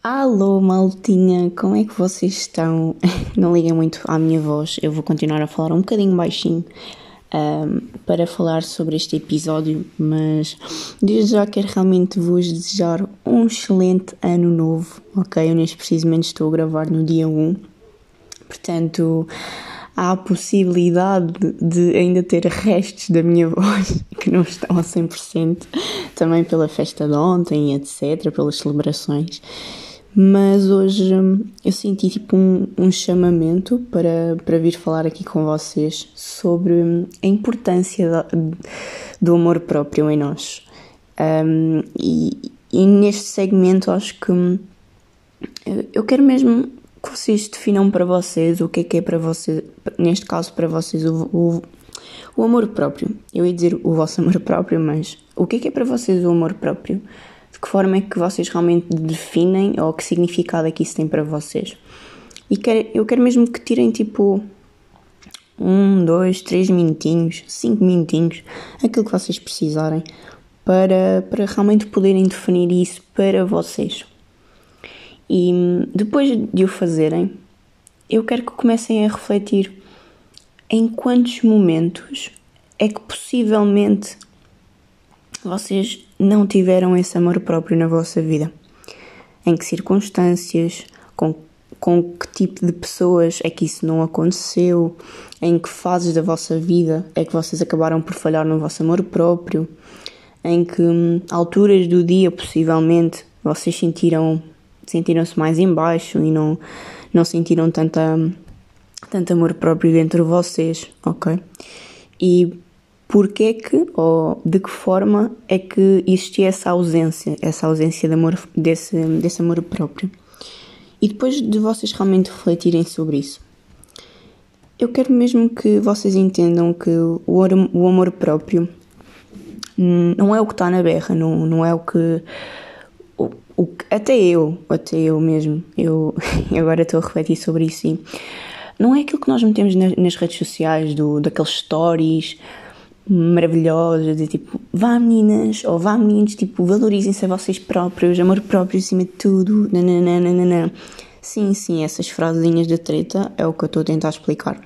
Alô, maltinha, como é que vocês estão? Não liguem muito à minha voz, eu vou continuar a falar um bocadinho baixinho um, para falar sobre este episódio, mas desde já quero realmente vos desejar um excelente ano novo, ok? Eu neste precisamente estou a gravar no dia 1, portanto há a possibilidade de ainda ter restos da minha voz que não estão a 100%, também pela festa de ontem, etc., pelas celebrações. Mas hoje hum, eu senti tipo um, um chamamento para, para vir falar aqui com vocês sobre hum, a importância da, do amor próprio em nós. Um, e, e neste segmento acho que hum, eu quero mesmo que vocês definam para vocês o que é que é para vocês, neste caso para vocês, o, o, o amor próprio. Eu ia dizer o vosso amor próprio, mas o que é que é para vocês o amor próprio? De que forma é que vocês realmente definem ou que significado é que isso tem para vocês? E quero, eu quero mesmo que tirem tipo um, dois, três minutinhos, cinco minutinhos, aquilo que vocês precisarem para, para realmente poderem definir isso para vocês. E depois de o fazerem, eu quero que comecem a refletir em quantos momentos é que possivelmente vocês não tiveram esse amor próprio na vossa vida. Em que circunstâncias, com, com que tipo de pessoas é que isso não aconteceu, em que fases da vossa vida é que vocês acabaram por falhar no vosso amor próprio, em que hum, alturas do dia possivelmente vocês sentiram sentiram-se mais embaixo e não, não sentiram tanta, tanto amor próprio dentro de vocês, ok? E porquê que, ou de que forma é que existia essa ausência, essa ausência de amor, desse, desse amor próprio? E depois de vocês realmente refletirem sobre isso, eu quero mesmo que vocês entendam que o, o amor próprio não é o que está na berra, não, não é o que o, até eu, até eu mesmo, eu agora estou a refletir sobre isso e não é aquilo que nós metemos nas redes sociais, do, daqueles stories maravilhosos, de tipo, vá meninas, ou vá meninos, tipo, valorizem-se a vocês próprios, amor próprio acima de tudo, nananana. Sim, sim, essas frasezinhas da treta é o que eu estou a tentar explicar.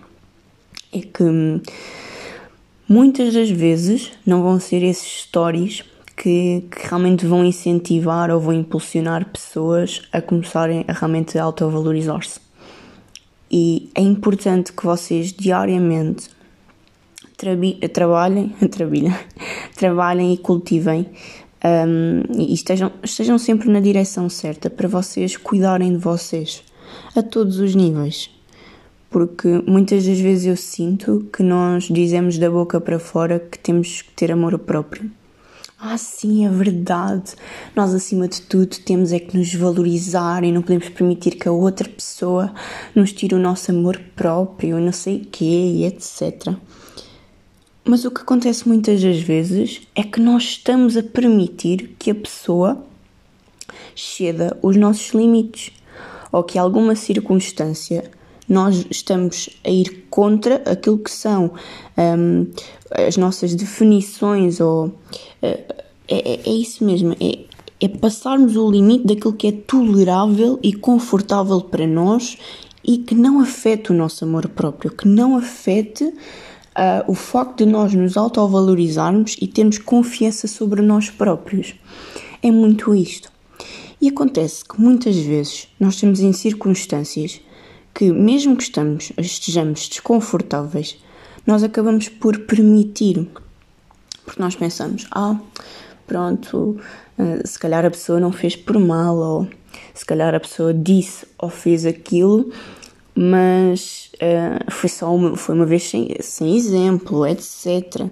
É que hum, muitas das vezes não vão ser esses stories que, que, realmente vão incentivar ou vão impulsionar pessoas a começarem a realmente autovalorizar-se. E é importante que vocês diariamente trabalhem, trabalhem, trabalhem e cultivem um, e estejam, estejam sempre na direção certa para vocês cuidarem de vocês a todos os níveis. Porque muitas das vezes eu sinto que nós dizemos da boca para fora que temos que ter amor próprio ah, sim, é verdade. Nós, acima de tudo, temos é que nos valorizar e não podemos permitir que a outra pessoa nos tire o nosso amor próprio, não sei o quê, e etc. Mas o que acontece muitas das vezes é que nós estamos a permitir que a pessoa ceda os nossos limites ou que alguma circunstância nós estamos a ir contra aquilo que são um, as nossas definições ou uh, é, é, isso mesmo, é, é passarmos o limite daquilo que é tolerável e confortável para nós e que não afete o nosso amor próprio, que não afete uh, o facto de nós nos autovalorizarmos e termos confiança sobre nós próprios. É muito isto. E acontece que muitas vezes nós estamos em circunstâncias que, mesmo que estamos, estejamos desconfortáveis, nós acabamos por permitir. Porque nós pensamos, ah, pronto, eh, se calhar a pessoa não fez por mal, ou se calhar a pessoa disse ou fez aquilo, mas uh, foi só uma, foi uma vez sem, sem exemplo, etc. Uh,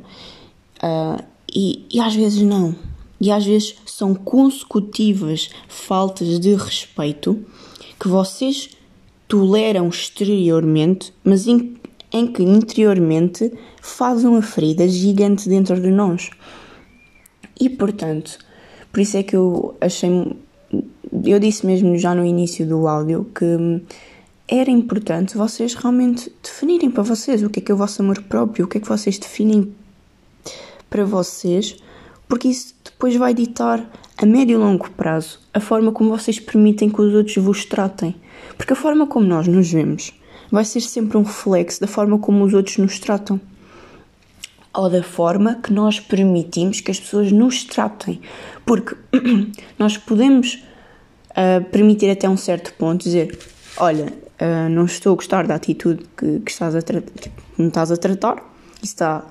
eh, e, e às vezes não. E às vezes são consecutivas faltas de respeito que vocês toleram exteriormente, mas em, em que interiormente fazem uma ferida gigante dentro de nós. E portanto, por isso é que eu achei. Eu disse mesmo já no início do áudio que era importante vocês realmente definirem para vocês o que é que é o vosso amor próprio, o que é que vocês definem para vocês, porque isso depois vai ditar a médio e longo prazo a forma como vocês permitem que os outros vos tratem. Porque a forma como nós nos vemos vai ser sempre um reflexo da forma como os outros nos tratam. Ou da forma que nós permitimos que as pessoas nos tratem. Porque nós podemos uh, permitir até um certo ponto dizer: Olha, uh, não estou a gostar da atitude que, que estás a que me estás a tratar, isso está,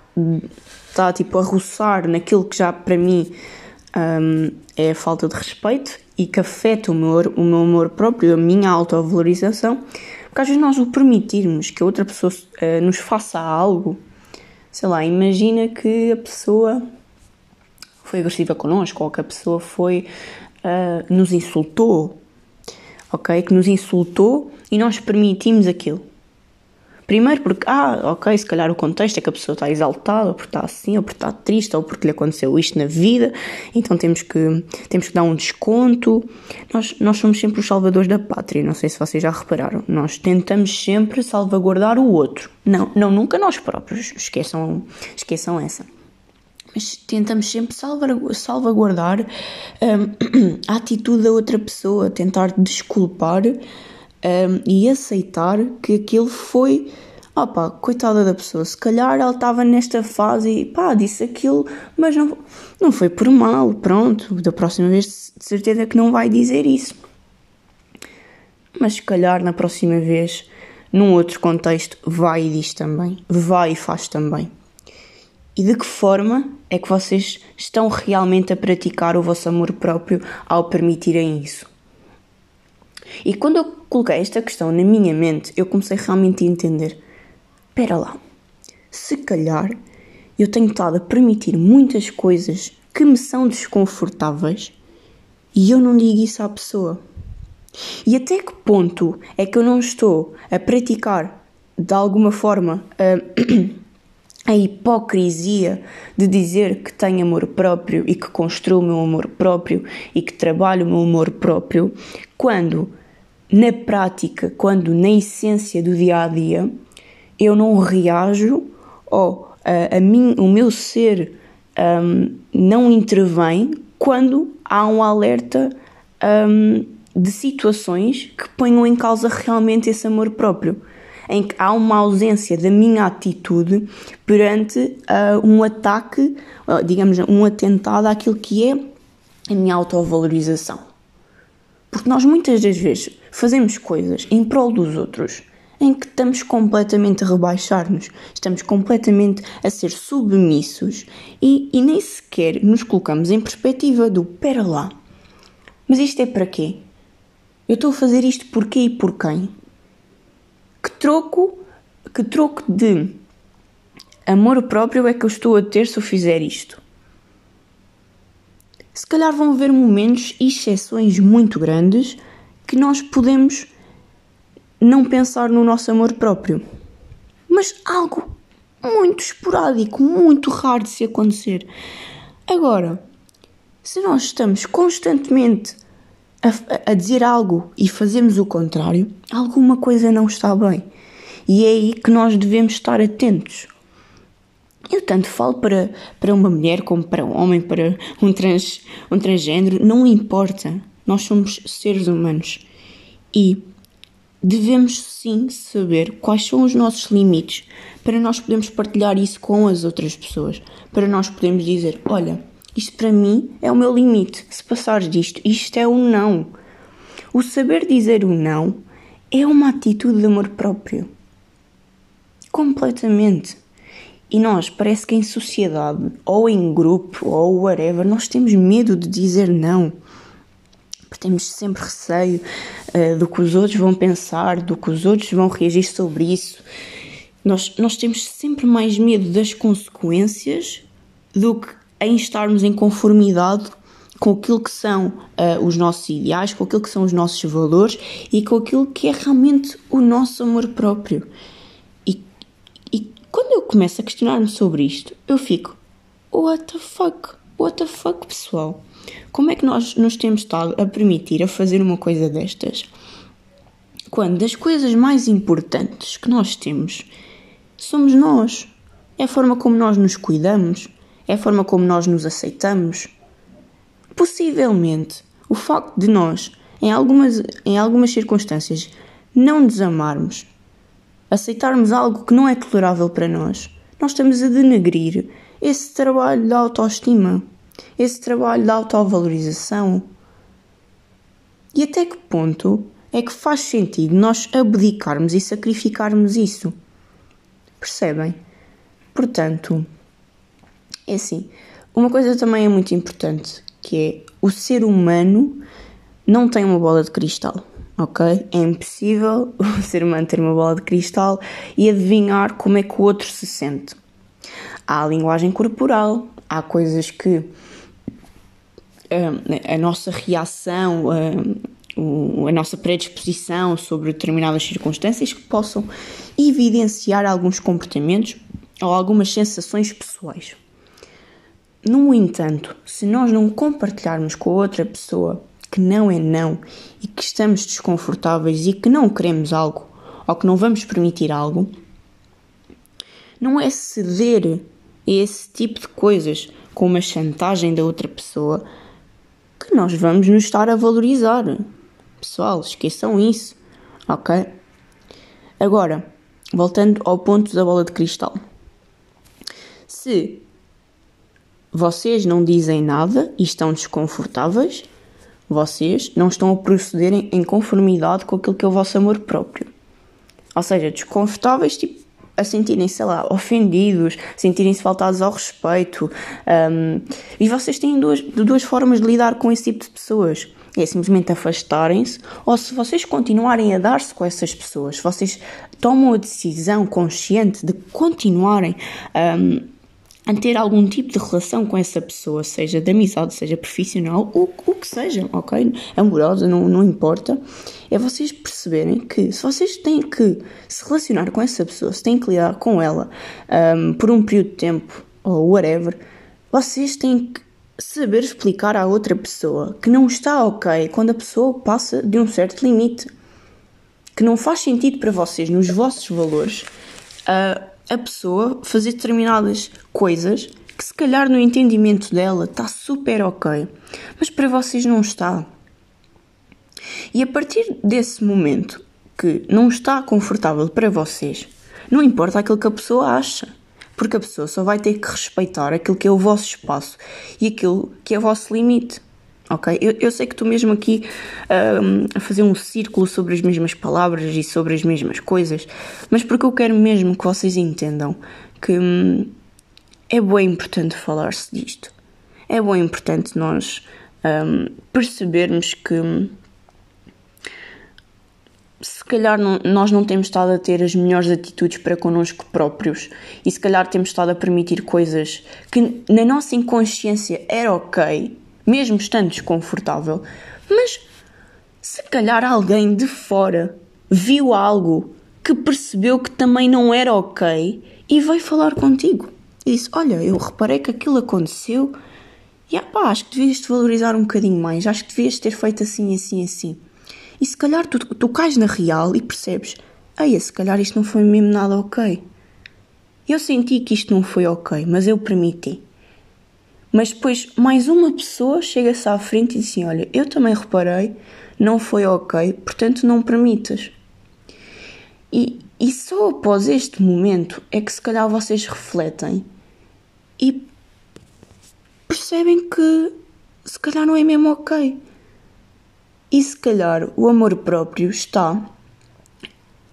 está tipo a roçar naquilo que já para mim um, é a falta de respeito e que afeta o meu, o meu amor próprio, a minha autovalorização, porque às vezes nós o permitirmos que a outra pessoa uh, nos faça algo, sei lá, imagina que a pessoa foi agressiva connosco ou que a pessoa foi uh, nos insultou, ok? Que nos insultou e nós permitimos aquilo. Primeiro porque, ah, ok, se calhar o contexto é que a pessoa está exaltada, ou porque está assim, ou porque está triste, ou porque lhe aconteceu isto na vida, então temos que, temos que dar um desconto. Nós, nós somos sempre os salvadores da pátria, não sei se vocês já repararam. Nós tentamos sempre salvaguardar o outro. Não, não nunca nós próprios, esqueçam, esqueçam essa. Mas tentamos sempre salvaguardar um, a atitude da outra pessoa, tentar desculpar um, e aceitar que aquilo foi. Opa, coitada da pessoa, se calhar ela estava nesta fase e pá, disse aquilo, mas não, não foi por mal, pronto, da próxima vez de certeza que não vai dizer isso. Mas se calhar na próxima vez, num outro contexto, vai e diz também, vai e faz também. E de que forma é que vocês estão realmente a praticar o vosso amor próprio ao permitirem isso? E quando eu coloquei esta questão na minha mente, eu comecei realmente a entender: espera lá, se calhar eu tenho estado a permitir muitas coisas que me são desconfortáveis e eu não digo isso à pessoa. E até que ponto é que eu não estou a praticar de alguma forma a, a hipocrisia de dizer que tenho amor próprio e que construo o meu amor próprio e que trabalho o meu amor próprio, quando na prática, quando na essência do dia a dia, eu não reajo ou a, a mim, o meu ser um, não intervém quando há um alerta um, de situações que ponham em causa realmente esse amor próprio. Em que há uma ausência da minha atitude perante uh, um ataque, uh, digamos, um atentado àquilo que é a minha autovalorização. Porque nós muitas das vezes fazemos coisas em prol dos outros em que estamos completamente a rebaixar-nos, estamos completamente a ser submissos e, e nem sequer nos colocamos em perspectiva do pera lá. Mas isto é para quê? Eu estou a fazer isto por quê e por quem? Que troco, que troco de amor próprio é que eu estou a ter se eu fizer isto? Se calhar vão haver momentos e exceções muito grandes que nós podemos não pensar no nosso amor próprio. Mas algo muito esporádico, muito raro de se acontecer. Agora, se nós estamos constantemente a, a, dizer algo e fazemos o contrário, alguma coisa não está bem. E é aí que nós devemos estar atentos. Eu tanto falo para, para uma mulher como para um homem, para um, trans, um transgênero, não importa. Nós somos seres humanos e devemos sim saber quais são os nossos limites para nós podermos partilhar isso com as outras pessoas, para nós podermos dizer: olha, isto para mim é o meu limite. Se passares disto, isto é o não. O saber dizer o não é uma atitude de amor próprio. Completamente. E nós, parece que em sociedade, ou em grupo, ou whatever, nós temos medo de dizer não porque temos sempre receio uh, do que os outros vão pensar, do que os outros vão reagir sobre isso. Nós, nós temos sempre mais medo das consequências do que em estarmos em conformidade com aquilo que são uh, os nossos ideais, com aquilo que são os nossos valores e com aquilo que é realmente o nosso amor próprio. E, e quando eu começo a questionar-me sobre isto, eu fico: What the fuck? What the fuck, pessoal? Como é que nós nos temos estado a permitir a fazer uma coisa destas? Quando das coisas mais importantes que nós temos somos nós. É a forma como nós nos cuidamos, é a forma como nós nos aceitamos. Possivelmente, O facto de nós, em algumas, em algumas circunstâncias, não nos amarmos, aceitarmos algo que não é tolerável para nós, nós estamos a denegrir esse trabalho da autoestima, esse trabalho da autovalorização. E até que ponto é que faz sentido nós abdicarmos e sacrificarmos isso? Percebem? Portanto, é assim. Uma coisa também é muito importante, que é o ser humano não tem uma bola de cristal, ok? É impossível o ser humano ter uma bola de cristal e adivinhar como é que o outro se sente. Há a linguagem corporal, há coisas que hum, a nossa reação, hum, a nossa predisposição sobre determinadas circunstâncias que possam evidenciar alguns comportamentos ou algumas sensações pessoais. No entanto, se nós não compartilharmos com outra pessoa que não é não e que estamos desconfortáveis e que não queremos algo ou que não vamos permitir algo, não é ceder a esse tipo de coisas com uma chantagem da outra pessoa que nós vamos nos estar a valorizar. Pessoal, esqueçam isso, ok? Agora, voltando ao ponto da bola de cristal. Se vocês não dizem nada e estão desconfortáveis, vocês não estão a proceder em conformidade com aquilo que é o vosso amor próprio. Ou seja, desconfortáveis, tipo, a sentirem, sei lá, ofendidos, sentirem-se faltados ao respeito. Um, e vocês têm duas, duas formas de lidar com esse tipo de pessoas. É simplesmente afastarem-se, ou se vocês continuarem a dar-se com essas pessoas, vocês tomam a decisão consciente de continuarem um, a ter algum tipo de relação com essa pessoa, seja de amizade, seja profissional, o que seja, ok? Amorosa, não, não importa. É vocês perceberem que se vocês têm que se relacionar com essa pessoa, se têm que lidar com ela um, por um período de tempo, ou whatever, vocês têm que saber explicar à outra pessoa que não está ok quando a pessoa passa de um certo limite. Que não faz sentido para vocês, nos vossos valores, uh, a pessoa fazer determinadas coisas que se calhar no entendimento dela está super ok, mas para vocês não está. E a partir desse momento que não está confortável para vocês, não importa aquilo que a pessoa acha, porque a pessoa só vai ter que respeitar aquilo que é o vosso espaço e aquilo que é o vosso limite ok? Eu, eu sei que estou mesmo aqui a fazer um círculo sobre as mesmas palavras e sobre as mesmas coisas, mas porque eu quero mesmo que vocês entendam que hum, é bem importante falar-se disto. É bem importante nós um, percebermos que hum, se calhar não, nós não temos estado a ter as melhores atitudes para connosco próprios e se calhar temos estado a permitir coisas que na nossa inconsciência era ok mesmo estando desconfortável, mas se calhar alguém de fora viu algo que percebeu que também não era ok e veio falar contigo. E disse: Olha, eu reparei que aquilo aconteceu e ah, acho que devias te valorizar um bocadinho mais, acho que devias ter feito assim, assim, assim. E se calhar tu, tu cais na real e percebes: Ei, se calhar isto não foi mesmo nada ok. Eu senti que isto não foi ok, mas eu permiti. Mas depois mais uma pessoa chega-se à frente e diz assim: Olha, eu também reparei, não foi ok, portanto não permitas. E, e só após este momento é que se calhar vocês refletem e percebem que se calhar não é mesmo ok. E se calhar o amor próprio está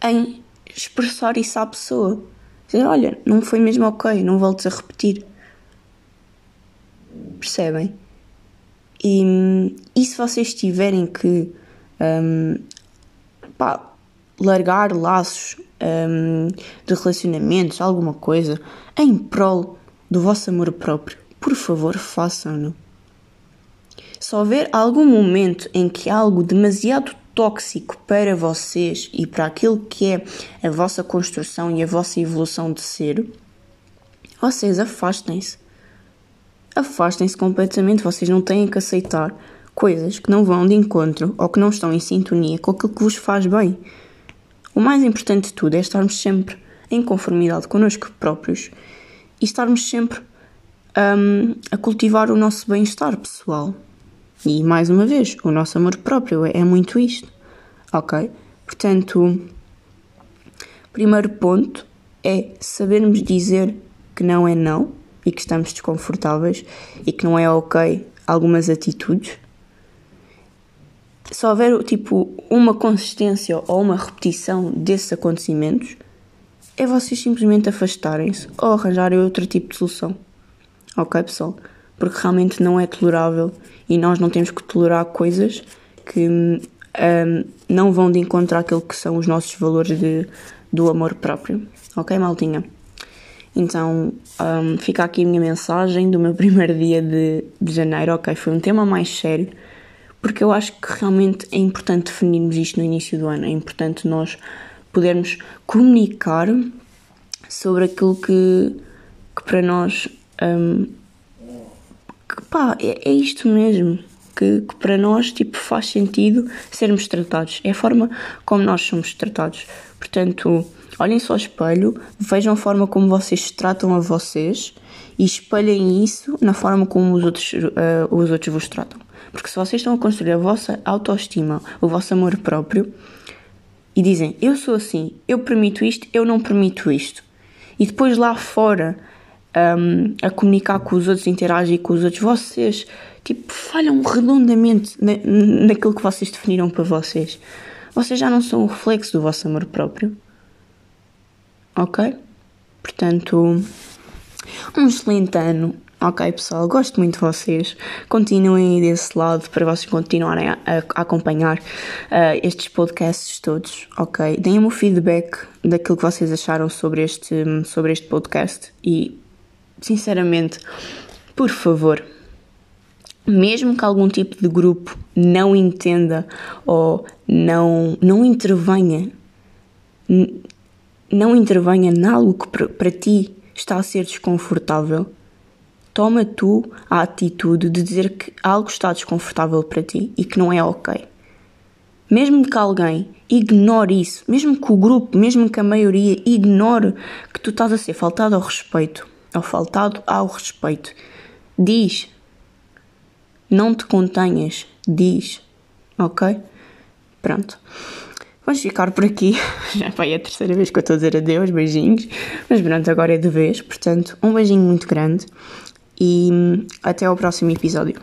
em expressar isso à pessoa. Dizer, olha, não foi mesmo ok, não voltes a repetir. Percebem? E, e se vocês tiverem que um, pá, largar laços um, de relacionamentos, alguma coisa, em prol do vosso amor próprio, por favor, façam-no. Se houver algum momento em que algo demasiado tóxico para vocês e para aquilo que é a vossa construção e a vossa evolução de ser, vocês afastem-se afastem-se completamente. Vocês não têm que aceitar coisas que não vão de encontro ou que não estão em sintonia com aquilo que vos faz bem. O mais importante de tudo é estarmos sempre em conformidade connosco próprios e estarmos sempre um, a cultivar o nosso bem-estar pessoal. E mais uma vez, o nosso amor próprio é muito isto, ok? Portanto, primeiro ponto é sabermos dizer que não é não e que estamos desconfortáveis e que não é ok algumas atitudes. Se houver tipo uma consistência ou uma repetição desses acontecimentos, é vocês simplesmente afastarem-se ou arranjarem outro tipo de solução. Ok, pessoal? Porque realmente não é tolerável e nós não temos que tolerar coisas que um, não vão de encontrar aquilo que são os nossos valores de, do amor próprio. Ok, maltinha? Então, um, fica aqui a minha mensagem do meu primeiro dia de, de janeiro. Ok, foi um tema mais sério, porque eu acho que realmente é importante definirmos isto no início do ano. É importante nós podermos comunicar sobre aquilo que, que para nós um, que, pá, é, é isto mesmo. Que, que, para nós tipo, faz sentido sermos tratados. É a forma como nós somos tratados. Portanto, olhem-se ao espelho, vejam a forma como vocês tratam a vocês e espelhem isso na forma como os outros, uh, os outros vos tratam. Porque se vocês estão a construir a vossa autoestima, o vosso amor próprio, e dizem eu sou assim, eu permito isto, eu não permito isto, e depois lá fora um, a comunicar com os outros, interagir com os outros, vocês tipo falham redondamente na, naquilo que vocês definiram para vocês. Vocês já não são o reflexo do vosso amor próprio. Ok? Portanto, um excelente ano. Ok, pessoal, gosto muito de vocês. Continuem desse lado para vocês continuarem a, a acompanhar uh, estes podcasts todos. Ok, deem-me o feedback daquilo que vocês acharam sobre este, sobre este podcast e sinceramente, por favor, mesmo que algum tipo de grupo não entenda ou não, não intervenha, não intervenha algo que para ti está a ser desconfortável, toma tu a atitude de dizer que algo está desconfortável para ti e que não é ok. Mesmo que alguém ignore isso, mesmo que o grupo, mesmo que a maioria ignore que tu estás a ser faltado ao respeito, ou faltado ao respeito. Diz. Não te contenhas. Diz. Ok? Pronto. Vamos ficar por aqui. Já foi a terceira vez que eu estou a dizer adeus, beijinhos. Mas pronto, agora é de vez. Portanto, um beijinho muito grande e hum, até ao próximo episódio.